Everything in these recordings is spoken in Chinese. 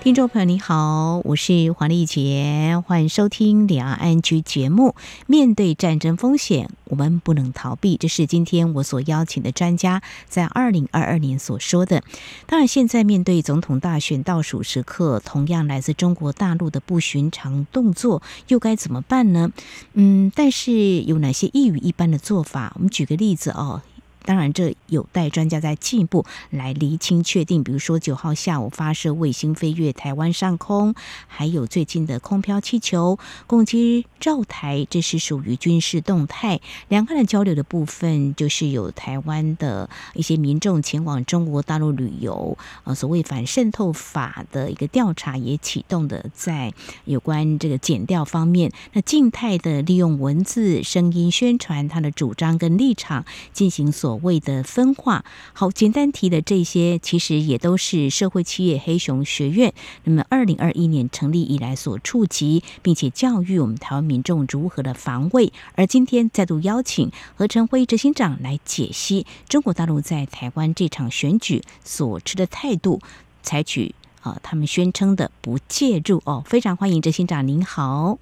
听众朋友你好，我是黄丽杰，欢迎收听两岸 ING 节目。面对战争风险，我们不能逃避，这是今天我所邀请的专家在二零二二年所说的。当然，现在面对总统大选倒数时刻，同样来自中国大陆的不寻常动作，又该怎么办呢？嗯，但是有哪些异于一般的做法？我们举个例子哦。当然，这有待专家再进一步来厘清确定。比如说，九号下午发射卫星飞越台湾上空，还有最近的空飘气球攻击绕台，这是属于军事动态。两岸的交流的部分，就是有台湾的一些民众前往中国大陆旅游，呃，所谓反渗透法的一个调查也启动的，在有关这个检调方面，那静态的利用文字、声音宣传他的主张跟立场，进行所。谓的分化，好，简单提的这些，其实也都是社会企业黑熊学院那么二零二一年成立以来所触及，并且教育我们台湾民众如何的防卫。而今天再度邀请何成辉执行长来解析中国大陆在台湾这场选举所持的态度，采取啊、他们宣称的不介入哦，非常欢迎执行长，您好。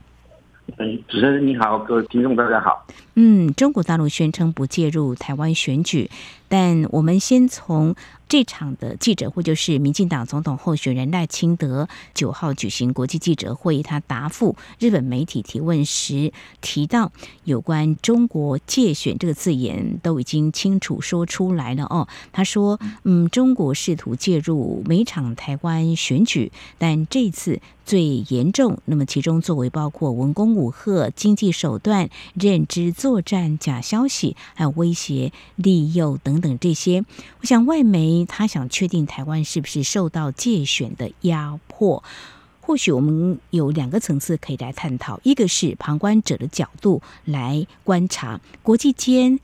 嗯，主持人你好，各位听众大家好。嗯，中国大陆宣称不介入台湾选举，但我们先从。这场的记者会就是民进党总统候选人赖清德九号举行国际记者会，他答复日本媒体提问时提到有关中国介选这个字眼都已经清楚说出来了哦。他说：“嗯，中国试图介入每场台湾选举，但这次最严重。那么其中作为包括文攻武吓、经济手段、认知作战、假消息，还有威胁、利诱等等等这些。我想外媒。”他想确定台湾是不是受到界选的压迫？或许我们有两个层次可以来探讨：一个是旁观者的角度来观察国际间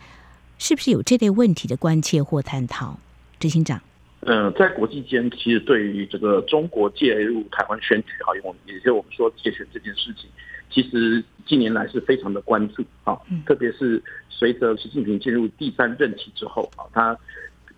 是不是有这类问题的关切或探讨。执行长，嗯、在国际间，其实对于这个中国介入台湾选举，哈，用也就是我们说介选这件事情，其实近年来是非常的关注啊，特别是随着习近平进入第三任期之后啊，他。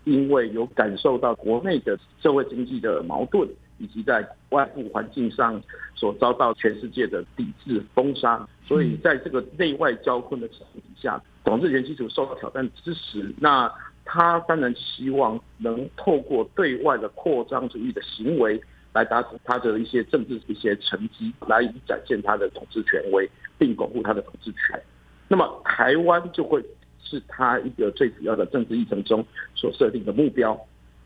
因为有感受到国内的社会经济的矛盾，以及在外部环境上所遭到全世界的抵制封杀，所以在这个内外交困的情况底下，统治权基础受到挑战之时，那他当然希望能透过对外的扩张主义的行为，来达成他的一些政治一些成绩，来以展现他的统治权威，并巩固他的统治权。那么台湾就会。是他一个最主要的政治议程中所设定的目标，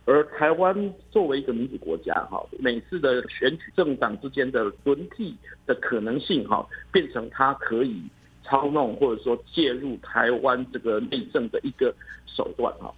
而台湾作为一个民主国家，哈，每次的选举政党之间的轮替的可能性，哈，变成他可以操弄或者说介入台湾这个内政的一个手段，哈。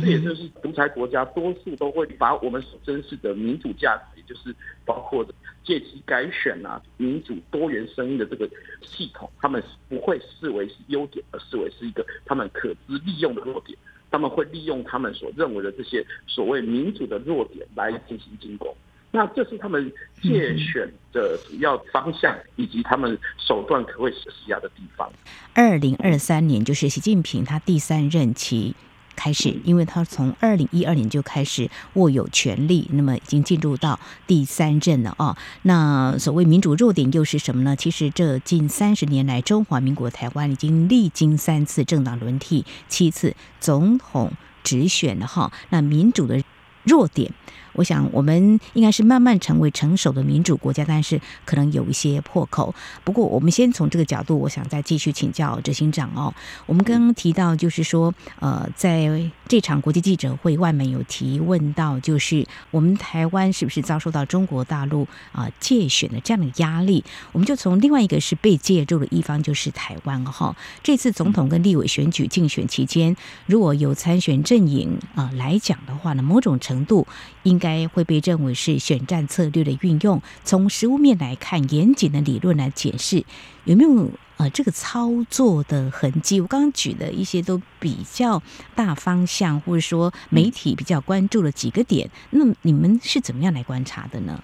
这也就是独裁国家多数都会把我们所珍视的民主价值，也就是包括借机改选啊、民主多元声音的这个系统，他们不会视为是优点，而视为是一个他们可资利用的弱点。他们会利用他们所认为的这些所谓民主的弱点来进行进攻。那这是他们借选的主要方向，以及他们手段可会施压的地方。二零二三年就是习近平他第三任期。开始，因为他从二零一二年就开始握有权力，那么已经进入到第三任了啊。那所谓民主弱点又是什么呢？其实这近三十年来，中华民国台湾已经历经三次政党轮替，七次总统直选了哈。那民主的弱点。我想，我们应该是慢慢成为成熟的民主国家，但是可能有一些破口。不过，我们先从这个角度，我想再继续请教执行长哦。我们刚刚提到，就是说，呃，在这场国际记者会，外媒有提问到，就是我们台湾是不是遭受到中国大陆啊借选的这样的压力？我们就从另外一个是被介入的一方，就是台湾哈。这次总统跟立委选举竞选期间，如果有参选阵营啊来讲的话呢，某种程度应。应该会被认为是选战策略的运用。从实物面来看，严谨的理论来解释，有没有呃这个操作的痕迹？我刚刚举的一些都比较大方向，或者说媒体比较关注的几个点，那你们是怎么样来观察的呢？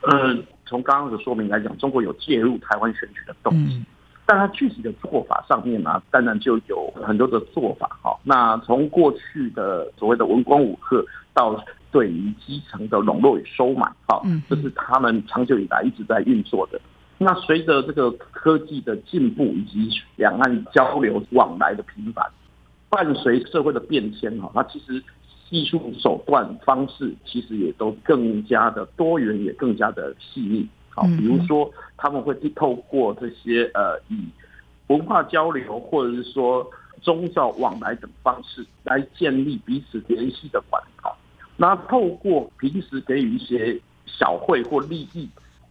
呃，从刚刚的说明来讲，中国有介入台湾选举的动机，嗯、但它具体的做法上面呢、啊，当然就有很多的做法哈。那从过去的所谓的文官武客，到对于基层的笼络与收买，哈，这是他们长久以来一直在运作的。那随着这个科技的进步以及两岸交流往来的频繁，伴随社会的变迁哈，那其实技术手段方式其实也都更加的多元，也更加的细腻。好，比如说他们会去透过这些呃以文化交流或者是说宗教往来等方式来建立彼此联系的管道。那透过平时给予一些小惠或利益。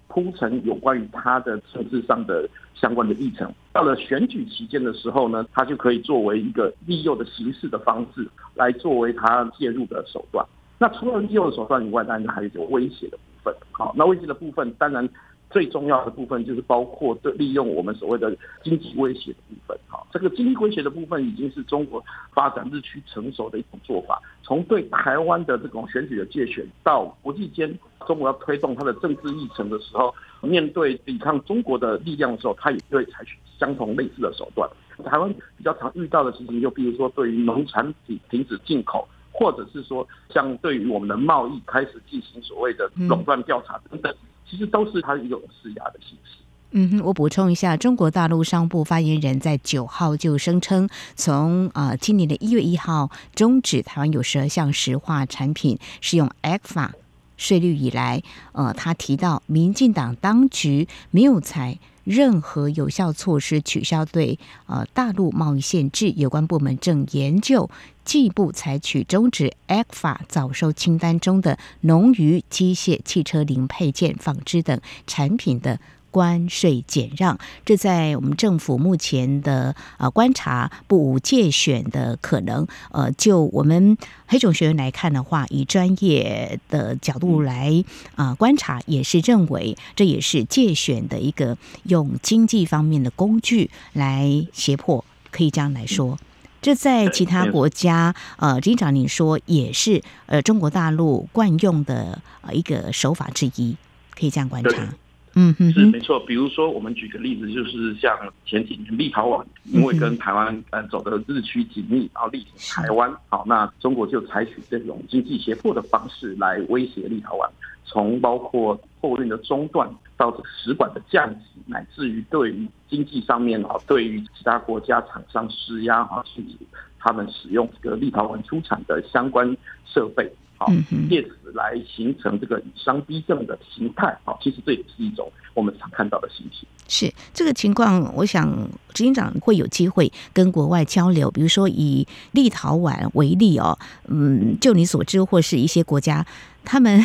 铺陈有关于他的政治上的相关的议程，到了选举期间的时候呢，他就可以作为一个利诱的形式的方式，来作为他介入的手段。那除了利诱的手段以外，当然还有威胁的部分。好，那威胁的部分当然。最重要的部分就是包括对利用我们所谓的经济威胁的部分，哈，这个经济威胁的部分已经是中国发展日趋成熟的一种做法。从对台湾的这种选举的界选，到国际间中国要推动它的政治议程的时候，面对抵抗中国的力量的时候，它也会采取相同类似的手段。台湾比较常遇到的事情，就比如说对于农产品停止进口，或者是说像对于我们的贸易开始进行所谓的垄断调查等等。其实都是它一种施压的形式。嗯哼，我补充一下，中国大陆商务部发言人在九号就声称，从啊、今年的一月一号终止台湾有十二项石化产品适用 ECFA 税率以来，呃，他提到民进党当局没有采任何有效措施取消对呃大陆贸易限制，有关部门正研究进一步采取终止 ECFA 早收清单中的农渔、机械、汽车零配件、纺织等产品的。关税减让，这在我们政府目前的呃观察不无借选的可能。呃，就我们黑种学员来看的话，以专业的角度来啊、呃、观察，也是认为这也是借选的一个用经济方面的工具来胁迫，可以这样来说。这在其他国家，呃，警长您说也是呃中国大陆惯用的呃一个手法之一，可以这样观察。嗯嗯，是没错。比如说，我们举个例子，就是像前几年立陶宛，因为跟台湾呃走的日趋紧密，然后力挺台湾，好，那中国就采取这种经济胁迫的方式来威胁立陶宛，从包括货运的中断到使馆的降级，乃至于对于经济上面啊，对于其他国家厂商施压啊，禁止他们使用这个立陶宛出产的相关设备。好，借此来形成这个以商逼政的形态。好，其实这也是一种我们常看到的情形。是这个情况，我想执行长会有机会跟国外交流，比如说以立陶宛为例哦，嗯，就你所知或是一些国家，他们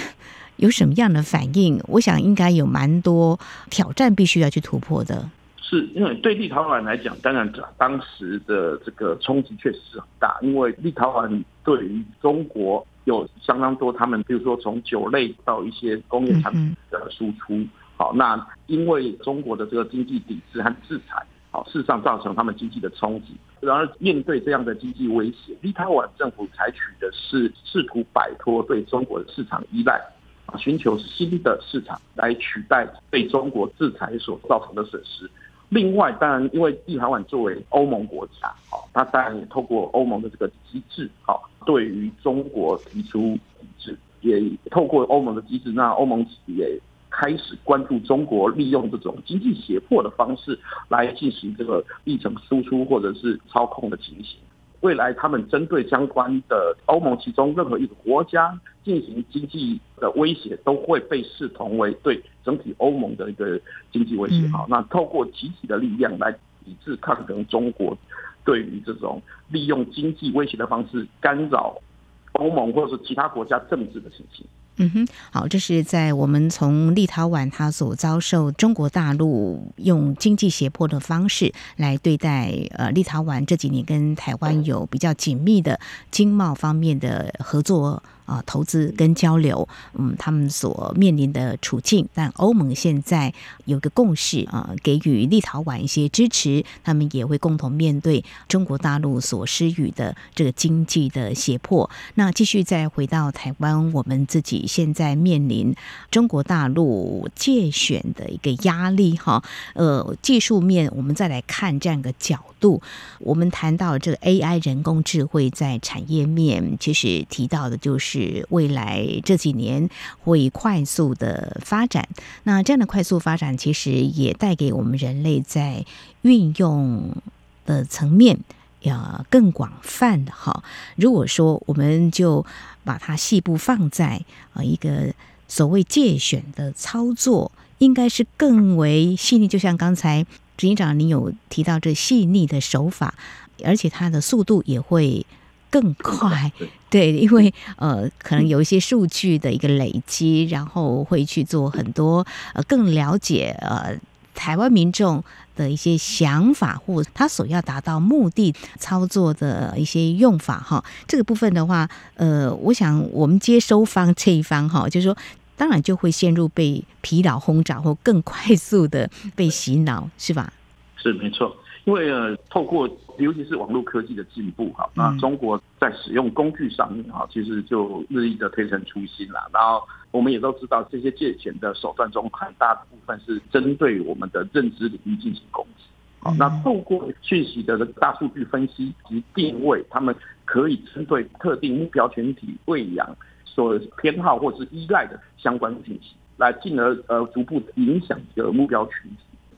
有什么样的反应？我想应该有蛮多挑战必须要去突破的。是因为对立陶宛来讲，当然当时的这个冲击确实是很大，因为立陶宛对于中国。有相当多，他们比如说从酒类到一些工业产品的输出，好，那因为中国的这个经济抵制和制裁，好，事实上造成他们经济的冲击。然而面对这样的经济威胁，立陶宛政府采取的是试图摆脱对中国的市场依赖，啊，寻求新的市场来取代被中国制裁所造成的损失。另外，当然因为立陶宛作为欧盟国家，好，它当然也透过欧盟的这个机制，好。对于中国提出抵制，也透过欧盟的机制，那欧盟也开始关注中国利用这种经济胁迫的方式来进行这个议程输出或者是操控的情形。未来他们针对相关的欧盟其中任何一个国家进行经济的威胁，都会被视同为对整体欧盟的一个经济威胁。好，那透过集体的力量来抵制抗衡中国。对于这种利用经济威胁的方式干扰欧盟或者是其他国家政治的情形。嗯哼，好，这是在我们从立陶宛他所遭受中国大陆用经济胁迫的方式来对待呃立陶宛这几年跟台湾有比较紧密的经贸方面的合作。啊，投资跟交流，嗯，他们所面临的处境，但欧盟现在有个共识啊，给予立陶宛一些支持，他们也会共同面对中国大陆所施予的这个经济的胁迫。那继续再回到台湾，我们自己现在面临中国大陆借选的一个压力哈。呃，技术面我们再来看这样一个角度，我们谈到这个 AI 人工智慧在产业面，其实提到的就是是未来这几年会快速的发展。那这样的快速发展，其实也带给我们人类在运用的层面。要更广泛的哈，如果说我们就把它细部放在啊一个所谓界选的操作，应该是更为细腻。就像刚才执行长您有提到这细腻的手法，而且它的速度也会更快。对，因为呃可能有一些数据的一个累积，然后会去做很多呃更了解呃。台湾民众的一些想法，或他所要达到目的操作的一些用法，哈，这个部分的话，呃，我想我们接收方这一方，哈，就是说，当然就会陷入被疲劳轰炸，或更快速的被洗脑，是吧？是没错。因为呃，透过尤其是网络科技的进步哈，那中国在使用工具上面哈，其实就日益的推陈出新了。然后我们也都知道，这些借钱的手段中，很大部分是针对我们的认知领域进行攻击。好，那透过讯息的大数据分析及定位，他们可以针对特定目标群体喂养所偏好或是依赖的相关信息，来进而呃逐步影响这个目标群体。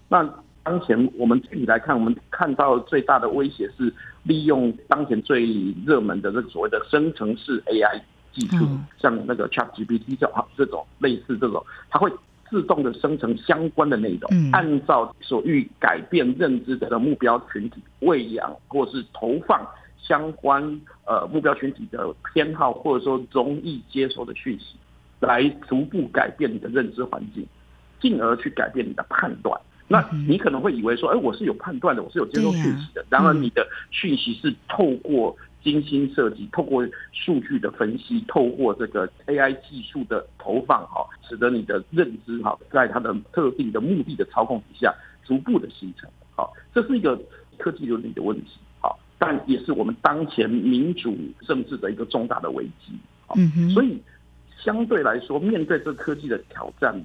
那当前我们具体来看，我们看到最大的威胁是利用当前最热门的这个所谓的生成式 AI 技术，像那个 ChatGPT 这这种类似这种，它会自动的生成相关的内容，按照所欲改变认知的目标群体喂养或是投放相关呃目标群体的偏好，或者说容易接受的讯息，来逐步改变你的认知环境，进而去改变你的判断。那你可能会以为说，哎，我是有判断的，我是有接受讯息的。然而，你的讯息是透过精心设计、透过数据的分析、透过这个 AI 技术的投放，哈，使得你的认知，哈，在它的特定的目的的操控底下，逐步的形成。好，这是一个科技伦理的问题，好，但也是我们当前民主政治的一个重大的危机。嗯哼。所以，相对来说，面对这科技的挑战，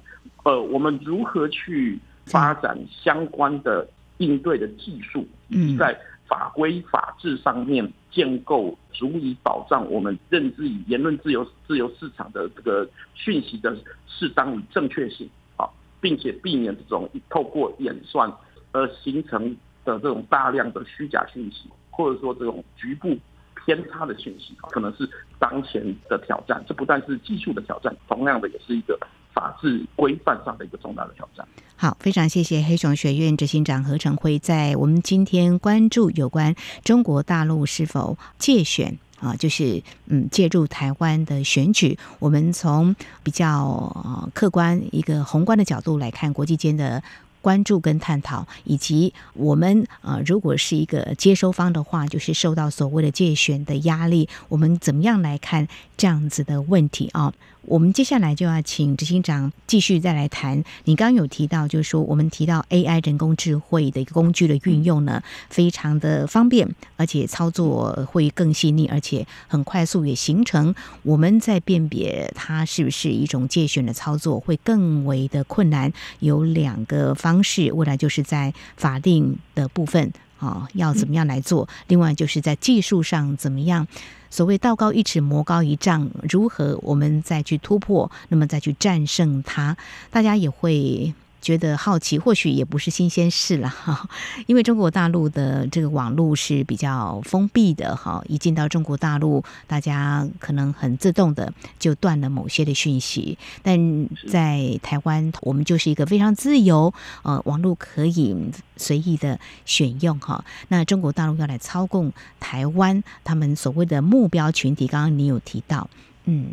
呃，我们如何去？发展相关的应对的技术，以及在法规法制上面建构足以保障我们认知与言论自由、自由市场的这个讯息的适当与正确性，啊，并且避免这种透过演算而形成的这种大量的虚假讯息，或者说这种局部偏差的讯息，可能是当前的挑战。这不但是技术的挑战，同样的也是一个。法治规范上的一个重大的挑战。好，非常谢谢黑熊学院执行长何成辉在我们今天关注有关中国大陆是否借选啊，就是嗯介入台湾的选举。我们从比较客观一个宏观的角度来看国际间的。关注跟探讨，以及我们呃，如果是一个接收方的话，就是受到所谓的借选的压力，我们怎么样来看这样子的问题啊？我们接下来就要请执行长继续再来谈。你刚刚有提到，就是说我们提到 AI 人工智慧的一个工具的运用呢，非常的方便，而且操作会更细腻，而且很快速，也形成我们在辨别它是不是一种介选的操作会更为的困难。有两个方。式，未来就是在法定的部分啊，要怎么样来做？另外就是在技术上怎么样？所谓道高一尺，魔高一丈，如何我们再去突破？那么再去战胜它？大家也会。觉得好奇，或许也不是新鲜事了哈，因为中国大陆的这个网络是比较封闭的哈，一进到中国大陆，大家可能很自动的就断了某些的讯息。但在台湾，我们就是一个非常自由，呃，网络可以随意的选用哈。那中国大陆要来操控台湾，他们所谓的目标群体，刚刚你有提到，嗯，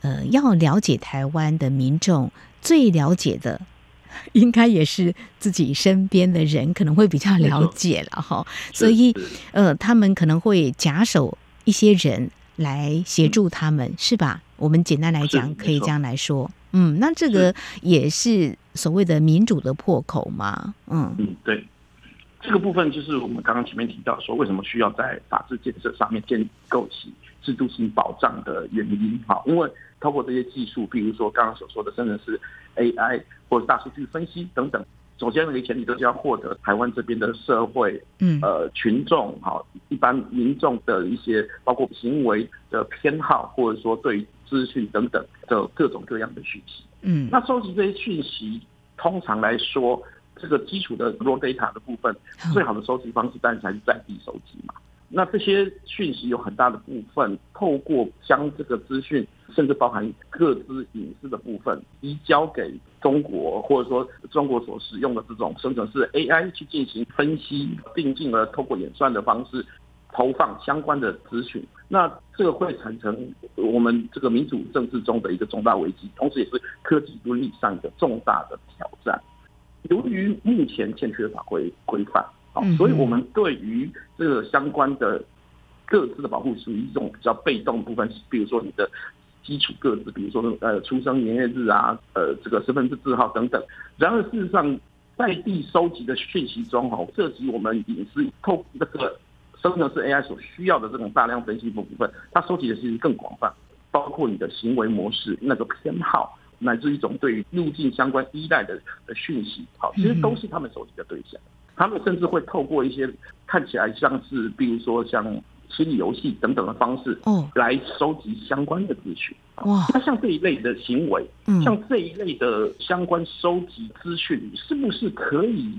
呃，要了解台湾的民众，最了解的。应该也是自己身边的人可能会比较了解了哈，所以呃，他们可能会假手一些人来协助他们，嗯、是吧？我们简单来讲，可以这样来说，嗯，那这个也是所谓的民主的破口嘛，嗯。嗯，对，这个部分就是我们刚刚前面提到说，为什么需要在法治建设上面建构起制度性保障的原因哈，因为。透过这些技术，比如说刚刚所说的，生成式 AI 或者大数据分析等等。首先，那个前提都是要获得台湾这边的社会，嗯，呃，群众哈，一般民众的一些包括行为的偏好，或者说对于资讯等等的各种各样的讯息。嗯，那收集这些讯息，通常来说，这个基础的 raw data 的部分，最好的收集方式当然还是在地收集嘛。那这些讯息有很大的部分，透过将这个资讯，甚至包含各资隐私的部分，移交给中国，或者说中国所使用的这种生成式 AI 去进行分析，并进而透过演算的方式投放相关的资讯。那这个会产生我们这个民主政治中的一个重大危机，同时也是科技伦理上的重大的挑战。由于目前欠缺法规规范。好，所以我们对于这个相关的各自的保护属于一种比较被动的部分，比如说你的基础各自，比如说呃出生年月日啊，呃这个身份证字号等等。然而事实上，在地收集的讯息中，哦，涉及我们隐私透这个生成式 AI 所需要的这种大量分析部分，它收集的其实更广泛，包括你的行为模式、那个偏好，乃至一种对于路径相关依赖的的讯息，好，其实都是他们收集的对象。他们甚至会透过一些看起来像是，比如说像心理游戏等等的方式，哦，来收集相关的资讯。哇，那像这一类的行为，嗯像这一类的相关收集资讯，是不是可以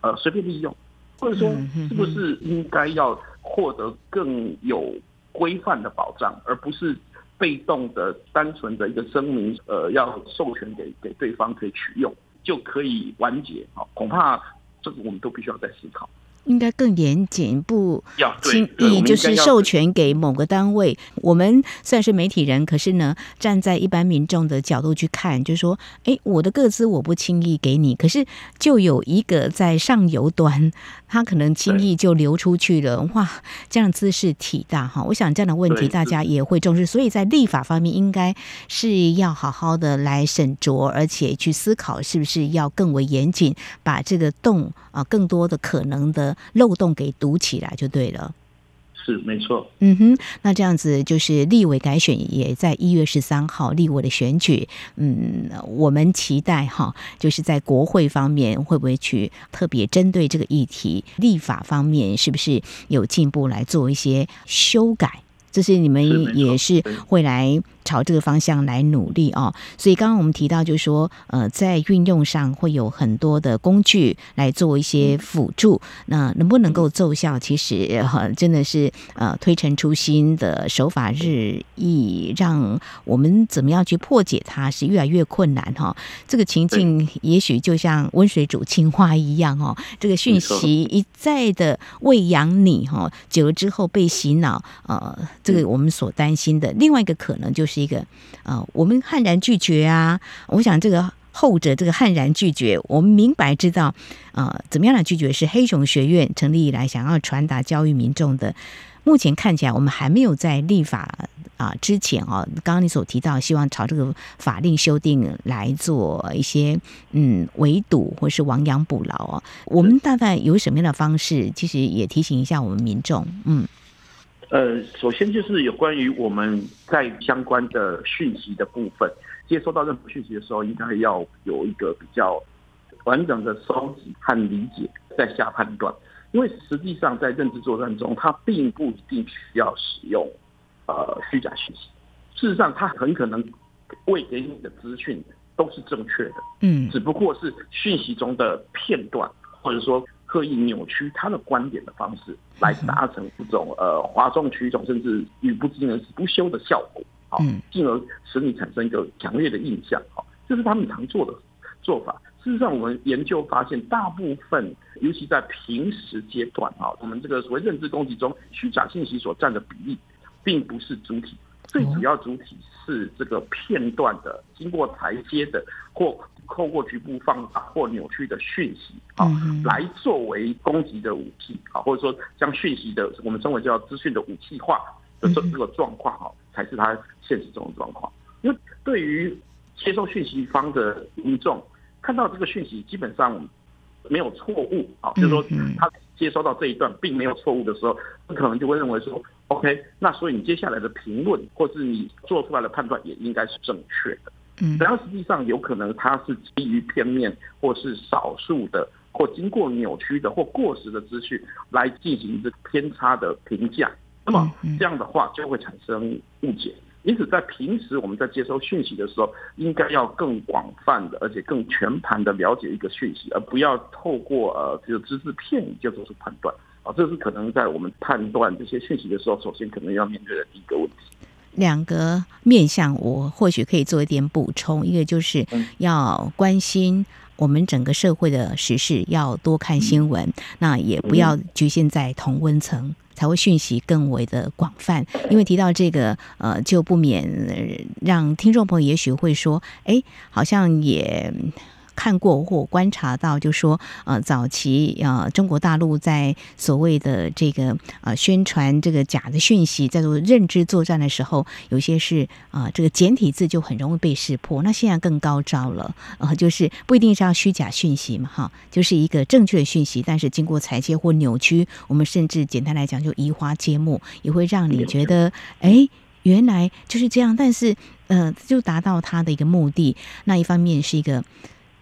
呃随便利用，或者说是不是应该要获得更有规范的保障，而不是被动的单纯的一个声明，呃，要授权给给对方可以取用就可以完结？啊，恐怕。这个我们都必须要再思考。应该更严谨，不轻易就是授权给某个单位。我们算是媒体人，可是呢，站在一般民众的角度去看，就是说，哎，我的个资我不轻易给你，可是就有一个在上游端，他可能轻易就流出去了。哇，这样姿势体大哈！我想这样的问题大家也会重视，所以在立法方面应该是要好好的来审酌，而且去思考是不是要更为严谨，把这个洞啊，更多的可能的。漏洞给堵起来就对了，是没错。嗯哼，那这样子就是立委改选也在一月十三号立委的选举，嗯，我们期待哈，就是在国会方面会不会去特别针对这个议题，立法方面是不是有进步来做一些修改？这是你们也是会来朝这个方向来努力哦，所以刚刚我们提到，就是说，呃，在运用上会有很多的工具来做一些辅助，那能不能够奏效？其实哈，真的是呃，推陈出新的手法日益，让我们怎么样去破解它是越来越困难哈。这个情境也许就像温水煮青蛙一样哦，这个讯息一再的喂养你哈，久了之后被洗脑，呃，这个我们所担心的另外一个可能就是。一个啊、呃，我们悍然拒绝啊！我想这个后者，这个悍然拒绝，我们明白知道啊、呃，怎么样的拒绝是黑熊学院成立以来想要传达教育民众的。目前看起来，我们还没有在立法啊、呃、之前哦，刚刚你所提到，希望朝这个法令修订来做一些嗯围堵或是亡羊补牢哦。我们大概有什么样的方式？其实也提醒一下我们民众，嗯。呃，首先就是有关于我们在相关的讯息的部分，接收到任何讯息的时候，应该要有一个比较完整的收集和理解，再下判断。因为实际上在认知作战中，它并不一定需要使用呃虚假讯息。事实上，它很可能未给你的资讯都是正确的，嗯，只不过是讯息中的片段，或者说。刻意扭曲他的观点的方式，来达成这种呃哗众取宠，甚至语不惊人死不休的效果，好，进而使你产生一个强烈的印象，好，这是他们常做的做法。事实上，我们研究发现，大部分，尤其在平时阶段，啊，我们这个所谓认知攻击中，虚假信息所占的比例，并不是主体，最主要主体是这个片段的，经过裁切的或。透过局部放大或扭曲的讯息啊，来作为攻击的武器啊，或者说将讯息的我们称为叫资讯的武器化的这这个状况哈，才是他现实中的状况。因为对于接受讯息方的民众，看到这个讯息基本上没有错误啊，就是说他接收到这一段并没有错误的时候，可能就会认为说 OK，那所以你接下来的评论或是你做出来的判断也应该是正确的。嗯，然后实际上有可能它是基于片面或是少数的或经过扭曲的或过时的资讯来进行这偏差的评价，那么这样的话就会产生误解。因此，在平时我们在接收讯息的时候，应该要更广泛的而且更全盘的了解一个讯息，而不要透过呃这个只字片语就做出判断。啊，这是可能在我们判断这些讯息的时候，首先可能要面对的第一个问题。两个面向，我或许可以做一点补充。一个就是要关心我们整个社会的时事，要多看新闻，那也不要局限在同温层，才会讯息更为的广泛。因为提到这个，呃，就不免让听众朋友也许会说，哎，好像也。看过或观察到，就说呃，早期呃，中国大陆在所谓的这个呃宣传这个假的讯息，在做认知作战的时候，有些是啊、呃，这个简体字就很容易被识破。那现在更高招了，呃，就是不一定是要虚假讯息嘛，哈，就是一个正确的讯息，但是经过裁切或扭曲，我们甚至简单来讲就移花接木，也会让你觉得，哎，原来就是这样。但是呃，就达到他的一个目的。那一方面是一个。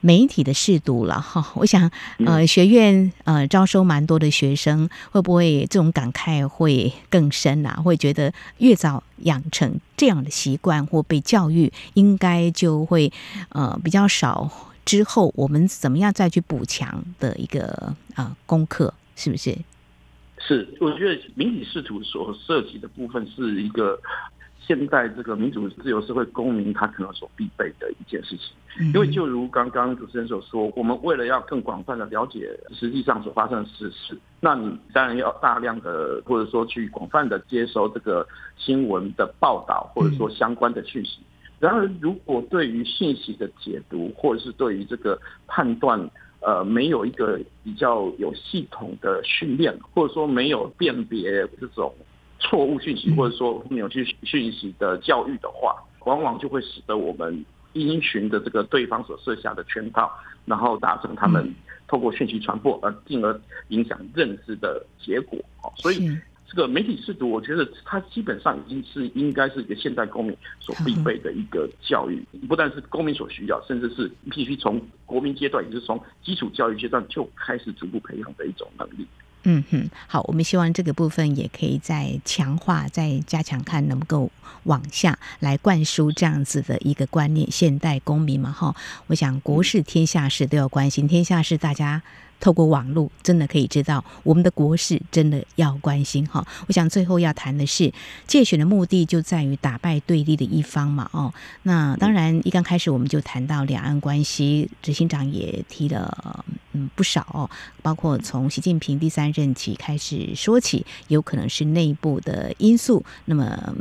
媒体的识读了哈，我想呃，学院呃招收蛮多的学生，会不会这种感慨会更深啊？会觉得越早养成这样的习惯或被教育，应该就会呃比较少。之后我们怎么样再去补强的一个啊、呃、功课，是不是？是，我觉得媒体识读所涉及的部分是一个。现在这个民主自由社会公民，他可能所必备的一件事情，因为就如刚刚主持人所说，我们为了要更广泛的了解实际上所发生的事实，那你当然要大量的或者说去广泛的接收这个新闻的报道，或者说相关的讯息。然而，如果对于信息的解读，或者是对于这个判断，呃，没有一个比较有系统的训练，或者说没有辨别这种。错误讯息或者说扭曲讯息的教育的话，往往就会使得我们因循的这个对方所设下的圈套，然后达成他们透过讯息传播而进而影响认知的结果。所以这个媒体识读，我觉得它基本上已经是应该是一个现代公民所必备的一个教育，不但是公民所需要，甚至是必须从国民阶段，也就是从基础教育阶段就开始逐步培养的一种能力。嗯哼，好，我们希望这个部分也可以再强化、再加强，看能够往下来灌输这样子的一个观念。现代公民嘛，哈，我想国事、天下事都要关心，天下事大家。透过网络，真的可以知道我们的国事，真的要关心哈。我想最后要谈的是，借选的目的就在于打败对立的一方嘛。哦，那当然一刚开始我们就谈到两岸关系，执行长也提了嗯不少哦，包括从习近平第三任期开始说起，有可能是内部的因素，那么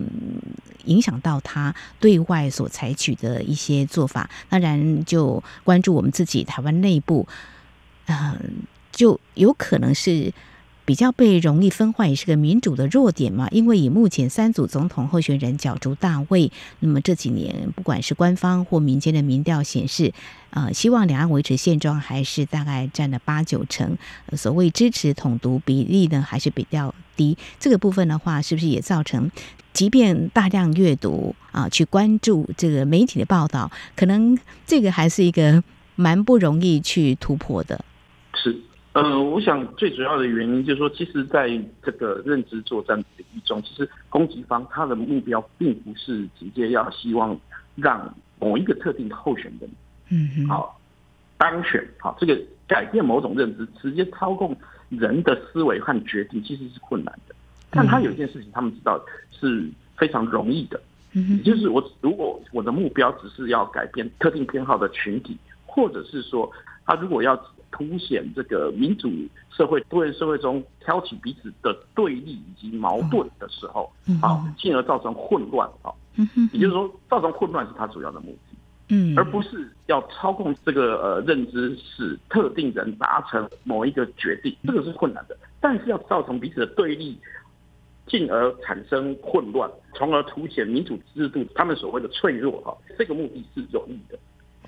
影响到他对外所采取的一些做法。当然就关注我们自己台湾内部。嗯，就有可能是比较被容易分化，也是个民主的弱点嘛。因为以目前三组总统候选人角逐大位，那么这几年不管是官方或民间的民调显示，呃，希望两岸维持现状还是大概占了八九成。所谓支持统独比例呢，还是比较低。这个部分的话，是不是也造成，即便大量阅读啊，去关注这个媒体的报道，可能这个还是一个蛮不容易去突破的。是，呃，我想最主要的原因就是说，其实在这个认知作战领域中，其实攻击方他的目标并不是直接要希望让某一个特定的候选人，嗯，好当选，好这个改变某种认知，直接操控人的思维和决定，其实是困难的。但他有一件事情，他们知道是非常容易的，嗯，也就是我如果我的目标只是要改变特定偏好的群体，或者是说他如果要。凸显这个民主社会多元社会中挑起彼此的对立以及矛盾的时候，啊，进而造成混乱啊，也就是说，造成混乱是他主要的目的，嗯，而不是要操控这个呃认知，使特定人达成某一个决定，这个是困难的。但是要造成彼此的对立，进而产生混乱，从而凸显民主制度他们所谓的脆弱哈，这个目的是有益的。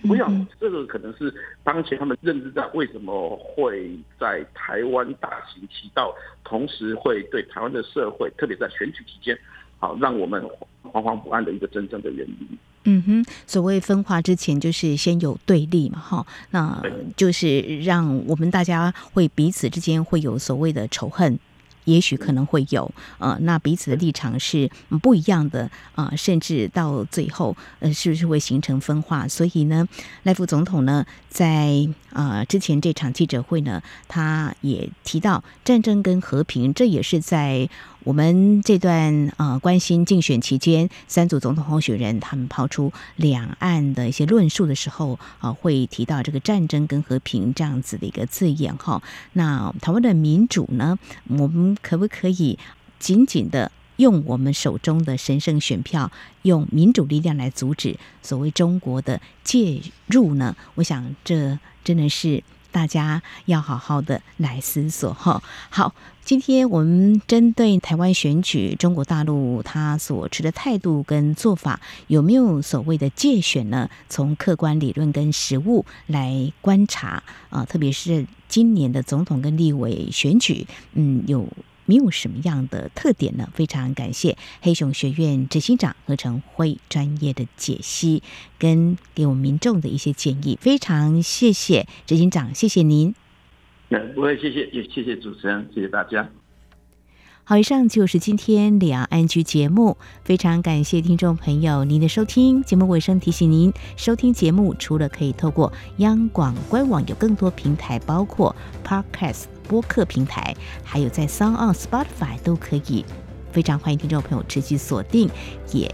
我想这个可能是当前他们认知到为什么会在台湾大行其道，同时会对台湾的社会，特别在选举期间，好让我们惶惶不安的一个真正的原因。嗯哼，所谓分化之前，就是先有对立嘛，哈，那就是让我们大家会彼此之间会有所谓的仇恨。也许可能会有，呃，那彼此的立场是不一样的啊，呃，甚至到最后，呃，是不是会形成分化？所以呢，赖副总统呢，在啊，呃，之前这场记者会呢，他也提到战争跟和平，这也是在。我们这段呃关心竞选期间，三组总统候选人他们抛出两岸的一些论述的时候，啊、会提到这个战争跟和平这样子的一个字眼哈。那台湾的民主呢，我们可不可以紧紧的用我们手中的神圣选票，用民主力量来阻止所谓中国的介入呢？我想这真的是。大家要好好的来思索哈。好，今天我们针对台湾选举，中国大陆他所持的态度跟做法，有没有所谓的界选呢？从客观理论跟实务来观察啊，特别是今年的总统跟立委选举，嗯，有。没有什么样的特点呢？非常感谢黑熊学院执行长何成辉专业的解析跟给我们民众的一些建议，非常谢谢执行长，谢谢您。不会，谢谢，也谢谢主持人，谢谢大家。好，以上就是今天两岸 ING 节目，非常感谢听众朋友您的收听。节目尾声提醒您，收听节目除了可以透过央广官网，有更多平台，包括 Podcast 播客平台，还有在 Sound on Spotify 都可以。非常欢迎听众朋友持续锁定，也。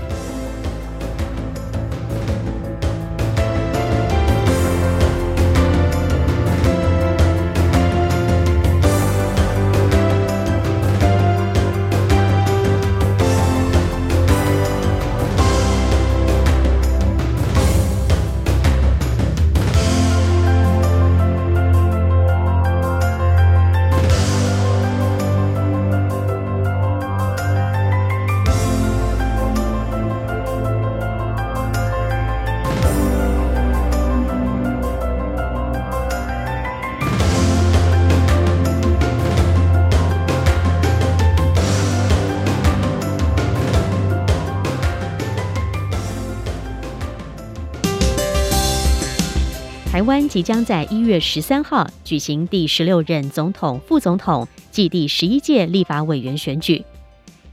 台湾即将在一月十三号举行第十六任总统、副总统暨第十一届立法委员选举。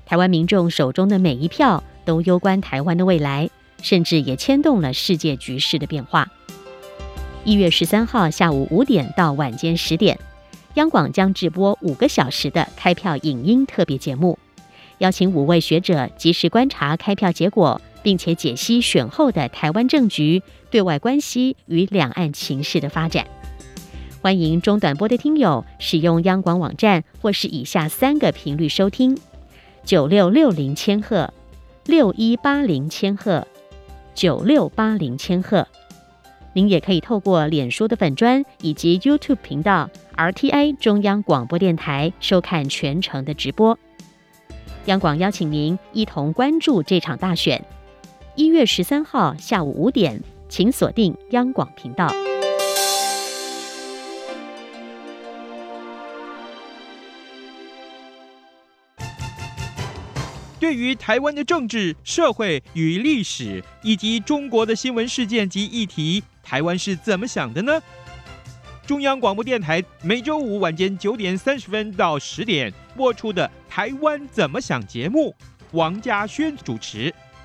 台湾民众手中的每一票都攸关台湾的未来，甚至也牵动了世界局势的变化。一月十三号下午五点到晚间十点，央广将直播五个小时的开票影音特别节目，邀请五位学者及时观察开票结果。并且解析选后的台湾政局、对外关系与两岸情势的发展。欢迎中短波的听友使用央广网站或是以下三个频率收听：九六六零千赫、六一八零千赫、九六八零千赫。您也可以透过脸书的粉专以及 YouTube 频道 RTI 中央广播电台收看全程的直播。央广邀请您一同关注这场大选。一月十三号下午五点，请锁定央广频道。对于台湾的政治、社会与历史，以及中国的新闻事件及议题，台湾是怎么想的呢？中央广播电台每周五晚间九点三十分到十点播出的《台湾怎么想》节目，王嘉轩主持。